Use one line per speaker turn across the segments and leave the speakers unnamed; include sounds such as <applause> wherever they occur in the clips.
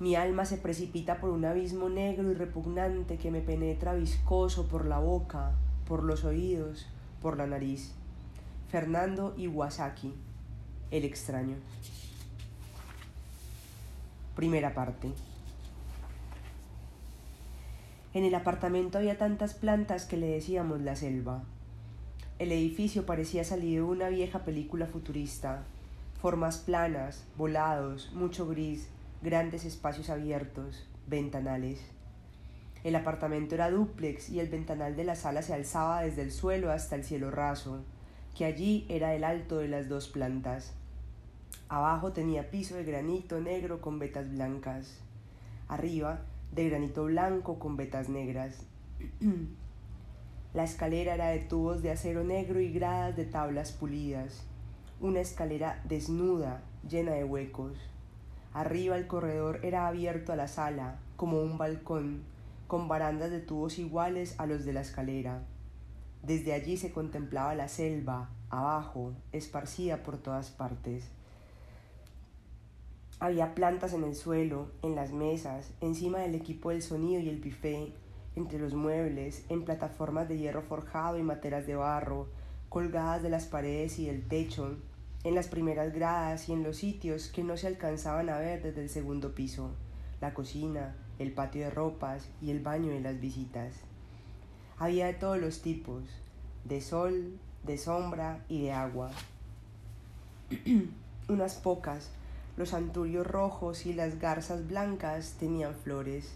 Mi alma se precipita por un abismo negro y repugnante que me penetra viscoso por la boca, por los oídos, por la nariz. Fernando Iwasaki, El extraño. Primera parte. En el apartamento había tantas plantas que le decíamos la selva. El edificio parecía salido de una vieja película futurista. Formas planas, volados, mucho gris, grandes espacios abiertos, ventanales. El apartamento era dúplex y el ventanal de la sala se alzaba desde el suelo hasta el cielo raso, que allí era el alto de las dos plantas. Abajo tenía piso de granito negro con vetas blancas. Arriba de granito blanco con vetas negras. <clears throat> La escalera era de tubos de acero negro y gradas de tablas pulidas. Una escalera desnuda, llena de huecos. Arriba el corredor era abierto a la sala, como un balcón, con barandas de tubos iguales a los de la escalera. Desde allí se contemplaba la selva, abajo, esparcida por todas partes. Había plantas en el suelo, en las mesas, encima del equipo del sonido y el buffet, entre los muebles, en plataformas de hierro forjado y materas de barro, colgadas de las paredes y del techo, en las primeras gradas y en los sitios que no se alcanzaban a ver desde el segundo piso, la cocina, el patio de ropas y el baño de las visitas. Había de todos los tipos, de sol, de sombra y de agua. <clears throat> Unas pocas, los anturios rojos y las garzas blancas tenían flores.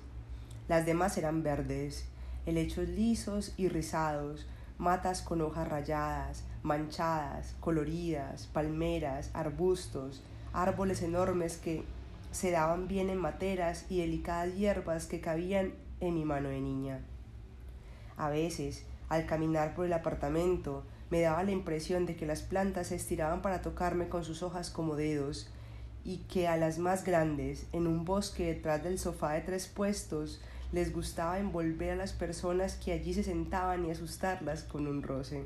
Las demás eran verdes, helechos lisos y rizados, matas con hojas rayadas, manchadas, coloridas, palmeras, arbustos, árboles enormes que se daban bien en materas y delicadas hierbas que cabían en mi mano de niña. A veces, al caminar por el apartamento, me daba la impresión de que las plantas se estiraban para tocarme con sus hojas como dedos, y que a las más grandes, en un bosque detrás del sofá de tres puestos, les gustaba envolver a las personas que allí se sentaban y asustarlas con un roce.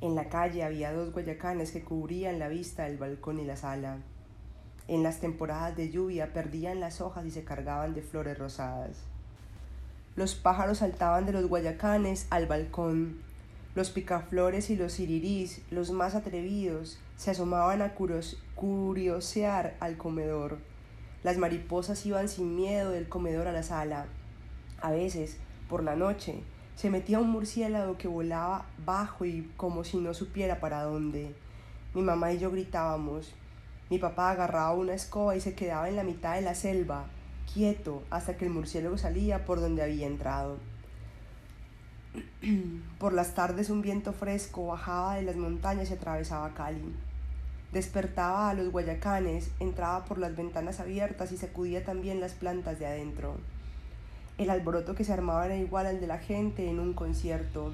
En la calle había dos guayacanes que cubrían la vista del balcón y la sala. En las temporadas de lluvia perdían las hojas y se cargaban de flores rosadas. Los pájaros saltaban de los guayacanes al balcón. Los picaflores y los cirirís, los más atrevidos, se asomaban a curiosear al comedor. Las mariposas iban sin miedo del comedor a la sala. A veces, por la noche, se metía un murciélago que volaba bajo y como si no supiera para dónde. Mi mamá y yo gritábamos. Mi papá agarraba una escoba y se quedaba en la mitad de la selva, quieto, hasta que el murciélago salía por donde había entrado. <clears throat> Por las tardes un viento fresco bajaba de las montañas y atravesaba Cali. Despertaba a los guayacanes, entraba por las ventanas abiertas y sacudía también las plantas de adentro. El alboroto que se armaba era igual al de la gente en un concierto.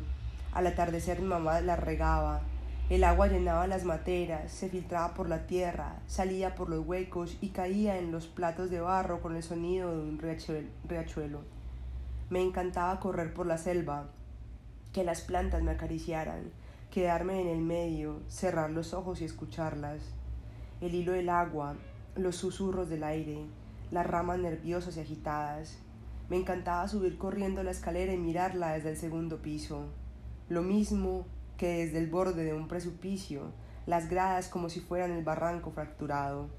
Al atardecer mi mamá la regaba. El agua llenaba las materas, se filtraba por la tierra, salía por los huecos y caía en los platos de barro con el sonido de un riachuelo. Me encantaba correr por la selva, que las plantas me acariciaran, quedarme en el medio, cerrar los ojos y escucharlas. El hilo del agua, los susurros del aire, las ramas nerviosas y agitadas. Me encantaba subir corriendo la escalera y mirarla desde el segundo piso. Lo mismo que desde el borde de un precipicio, las gradas como si fueran el barranco fracturado.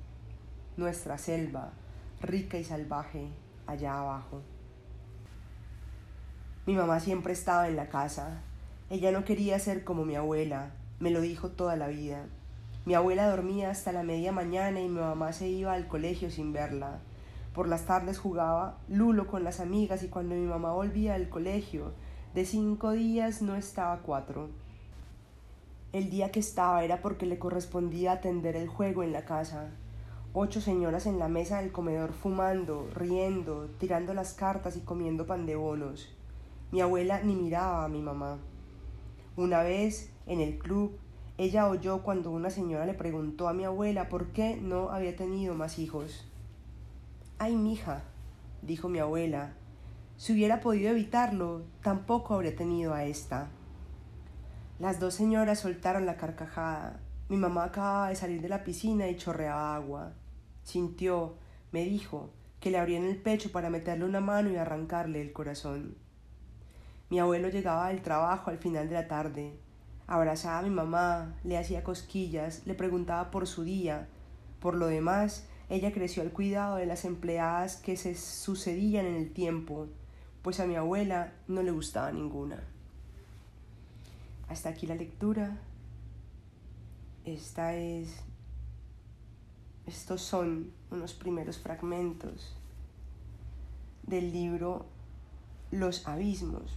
Nuestra selva, rica y salvaje, allá abajo. Mi mamá siempre estaba en la casa, ella no quería ser como mi abuela, me lo dijo toda la vida. Mi abuela dormía hasta la media mañana y mi mamá se iba al colegio sin verla. Por las tardes jugaba lulo con las amigas y cuando mi mamá volvía al colegio, de cinco días no estaba cuatro. El día que estaba era porque le correspondía atender el juego en la casa. Ocho señoras en la mesa del comedor fumando, riendo, tirando las cartas y comiendo pan de bonos. Mi abuela ni miraba a mi mamá. Una vez, en el club, ella oyó cuando una señora le preguntó a mi abuela por qué no había tenido más hijos. Ay, mija, dijo mi abuela, si hubiera podido evitarlo, tampoco habría tenido a esta. Las dos señoras soltaron la carcajada. Mi mamá acababa de salir de la piscina y chorreaba agua. Sintió, Me dijo que le abrían el pecho para meterle una mano y arrancarle el corazón. Mi abuelo llegaba del trabajo al final de la tarde, abrazaba a mi mamá, le hacía cosquillas, le preguntaba por su día. Por lo demás, ella creció al cuidado de las empleadas que se sucedían en el tiempo, pues a mi abuela no le gustaba ninguna. Hasta aquí la lectura. Esta es estos son unos primeros fragmentos del libro Los abismos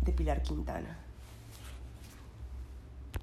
de Pilar Quintana.